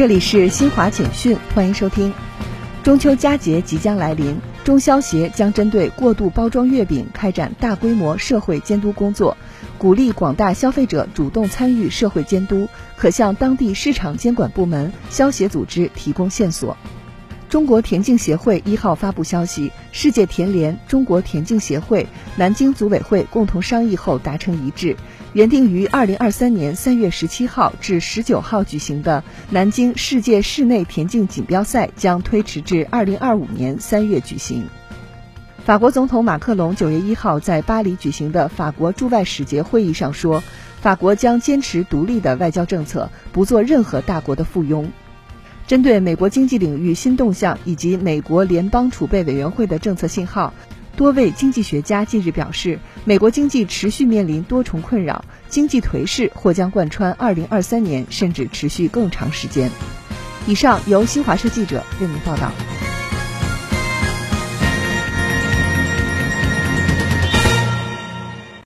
这里是新华简讯，欢迎收听。中秋佳节即将来临，中消协将针对过度包装月饼开展大规模社会监督工作，鼓励广大消费者主动参与社会监督，可向当地市场监管部门、消协组织提供线索。中国田径协会一号发布消息，世界田联、中国田径协会、南京组委会共同商议后达成一致。原定于二零二三年三月十七号至十九号举行的南京世界室内田径锦标赛将推迟至二零二五年三月举行。法国总统马克龙九月一号在巴黎举行的法国驻外使节会议上说，法国将坚持独立的外交政策，不做任何大国的附庸。针对美国经济领域新动向以及美国联邦储备委员会的政策信号。多位经济学家近日表示，美国经济持续面临多重困扰，经济颓势或将贯穿2023年，甚至持续更长时间。以上由新华社记者为您报道。